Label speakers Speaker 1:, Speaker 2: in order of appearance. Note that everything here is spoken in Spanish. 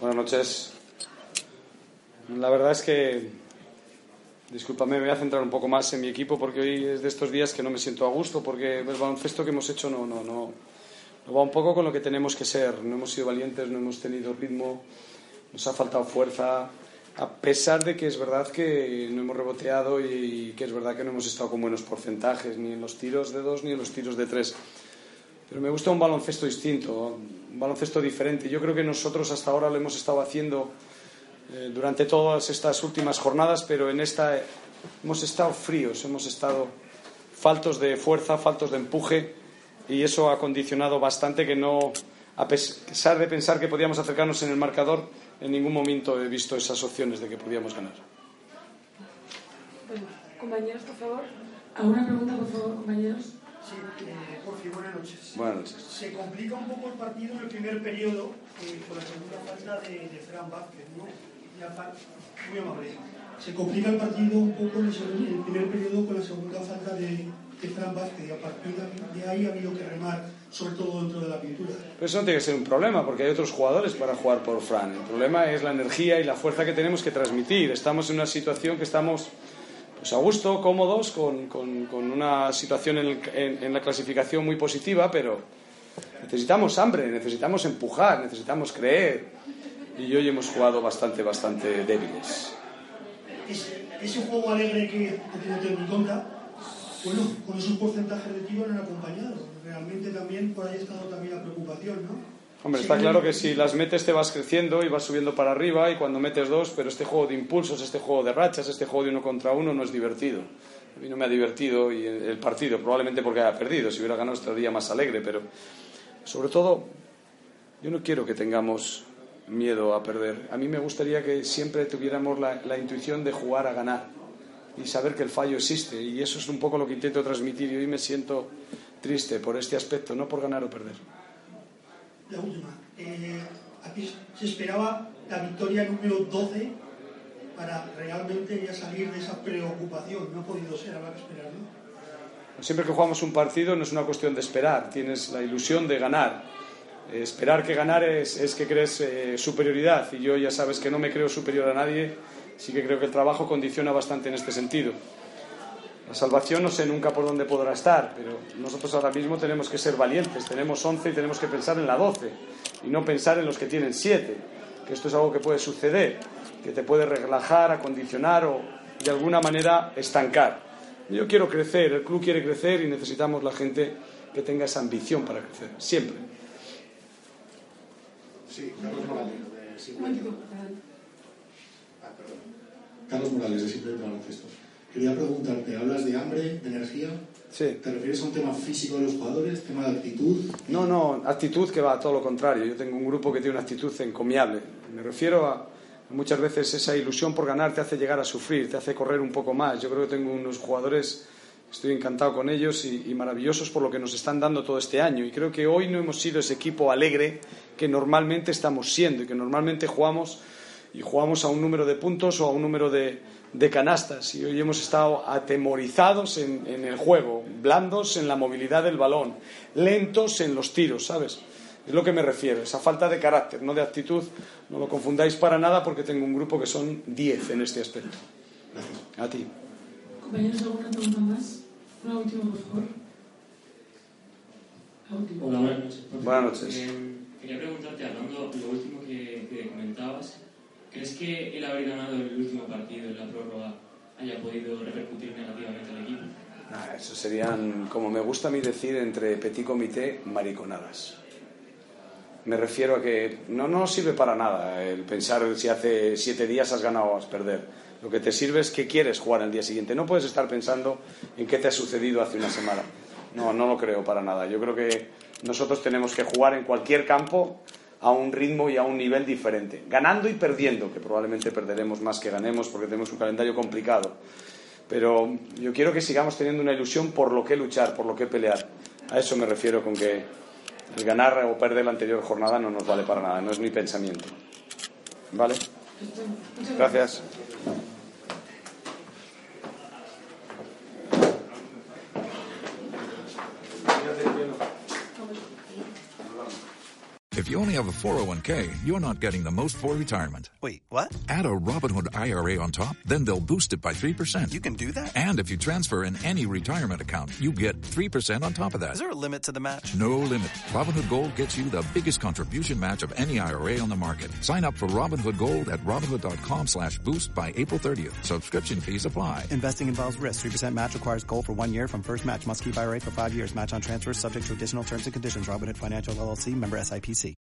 Speaker 1: Buenas noches. La verdad es que, discúlpame, me voy a centrar un poco más en mi equipo porque hoy es de estos días que no me siento a gusto porque el baloncesto que hemos hecho no, no, no, no va un poco con lo que tenemos que ser. No hemos sido valientes, no hemos tenido ritmo, nos ha faltado fuerza, a pesar de que es verdad que no hemos reboteado y que es verdad que no hemos estado con buenos porcentajes, ni en los tiros de dos ni en los tiros de tres. Pero me gusta un baloncesto distinto, un baloncesto diferente. Yo creo que nosotros hasta ahora lo hemos estado haciendo eh, durante todas estas últimas jornadas, pero en esta hemos estado fríos, hemos estado faltos de fuerza, faltos de empuje y eso ha condicionado bastante que no, a pesar de pensar que podíamos acercarnos en el marcador, en ningún momento he visto esas opciones de que podíamos ganar.
Speaker 2: Bueno, compañeros, por favor. ¿Alguna pregunta, por favor, compañeros?
Speaker 3: Sí, eh, Jorge, buenas noches.
Speaker 1: Buenas noches.
Speaker 3: Se complica un poco el partido en el primer periodo eh, con la segunda falta de, de Fran Vázquez, ¿no? Muy amable. Se complica el partido un poco en el, primer periodo con la segunda falta de, de Fran Vázquez y a partir de, de ahí ha habido que remar, sobre todo dentro de la pintura.
Speaker 1: Pero eso no tiene que ser un problema, porque hay otros jugadores para jugar por Fran. El problema es la energía y la fuerza que tenemos que transmitir. Estamos en una situación que estamos pues, a gusto, cómodos, con, con- una situación en, en- la clasificación muy positiva, pero necesitamos hambre, necesitamos empujar, necesitamos creer. Y hoy hemos jugado bastante, bastante débiles.
Speaker 3: Ese, ese juego alegre que tener en cuenta, bueno, con esos porcentajes de tiro no han acompañado. Realmente también por ahí ha estado también la preocupación, ¿no?
Speaker 1: Hombre, está claro que si las metes te vas creciendo y vas subiendo para arriba y cuando metes dos, pero este juego de impulsos, este juego de rachas, este juego de uno contra uno no es divertido. A mí no me ha divertido y el partido, probablemente porque haya perdido, si hubiera ganado estaría más alegre, pero sobre todo yo no quiero que tengamos miedo a perder. A mí me gustaría que siempre tuviéramos la, la intuición de jugar a ganar y saber que el fallo existe y eso es un poco lo que intento transmitir y hoy me siento triste por este aspecto, no por ganar o perder.
Speaker 3: La última. Eh, aquí se esperaba la victoria número 12 para realmente ya salir de esa preocupación. No ha podido ser, habrá que esperar, ¿no?
Speaker 1: Siempre que jugamos un partido no es una cuestión de esperar, tienes la ilusión de ganar. Eh, esperar que ganar es, que crees eh, superioridad y yo ya sabes que no me creo superior a nadie, sí que creo que el trabajo condiciona bastante en este sentido. La salvación no sé nunca por dónde podrá estar, pero nosotros ahora mismo tenemos que ser valientes, tenemos 11 y tenemos que pensar en la 12 y no pensar en los que tienen 7, que esto es algo que puede suceder, que te puede relajar, acondicionar o de alguna manera estancar. Yo quiero crecer, el club quiere crecer y necesitamos la gente que tenga esa ambición para crecer, siempre.
Speaker 4: Sí, Carlos Morales, de. Ah. Carlos Morales, de Simple Baloncesto. Quería preguntarte, hablas de hambre, de energía.
Speaker 1: Sí.
Speaker 4: ¿Te refieres a un tema físico de los jugadores, tema de actitud?
Speaker 1: No, no, actitud que va a todo lo contrario. Yo tengo un grupo que tiene una actitud encomiable. Me refiero a muchas veces esa ilusión por ganar te hace llegar a sufrir, te hace correr un poco más. Yo creo que tengo unos jugadores, estoy encantado con ellos y, y maravillosos por lo que nos están dando todo este año. Y creo que hoy no hemos sido ese equipo alegre que normalmente estamos siendo y que normalmente jugamos y jugamos a un número de puntos o a un número de, de canastas. Y hoy hemos estado atemorizados en, en el juego, blandos en la movilidad del balón, lentos en los tiros, ¿sabes? Es lo que me refiero, esa falta de carácter, no de actitud. No lo confundáis para nada porque tengo un grupo que son 10 en este aspecto.
Speaker 4: Gracias.
Speaker 1: A ti.
Speaker 2: Compañeros, ¿alguna pregunta más? Una última, por favor.
Speaker 5: Hola, buenas noches.
Speaker 1: Buenas noches.
Speaker 5: Eh, quería preguntarte, hablando lo último que, ¿crees que el haber ganado el último partido en la prórroga haya podido repercutir negativamente al equipo?
Speaker 1: Ah, eso serían, como me gusta a mí decir, entre petit comité, mariconadas. Me refiero a que no, no sirve para nada el pensar si hace siete días has ganado o has perder. Lo que te sirve es que quieres jugar al día siguiente. No puedes estar pensando en qué te ha sucedido hace una semana. No, no lo creo para nada. Yo creo que nosotros tenemos que jugar en cualquier campo a un ritmo y a un nivel diferente, ganando y perdiendo, que probablemente perderemos más que ganemos porque tenemos un calendario complicado. Pero yo quiero que sigamos teniendo una ilusión por lo que luchar, por lo que pelear. A eso me refiero con que el ganar o perder la anterior jornada no nos vale para nada, no es mi pensamiento. ¿Vale? Gracias.
Speaker 6: If you only have a 401k, you're not getting the most for retirement.
Speaker 7: Wait, what?
Speaker 6: Add a Robinhood IRA on top, then they'll boost it by 3%.
Speaker 7: You can do that?
Speaker 6: And if you transfer in any retirement account, you get 3% on top of that.
Speaker 7: Is there a limit to the match?
Speaker 6: No limit. Robinhood Gold gets you the biggest contribution match of any IRA on the market. Sign up for Robinhood Gold at Robinhood.com slash boost by April 30th. Subscription fees apply.
Speaker 7: Investing involves risk. 3% match requires gold for one year from first match. Must keep IRA for five years. Match on transfers subject to additional terms and conditions. Robinhood Financial LLC member SIPC.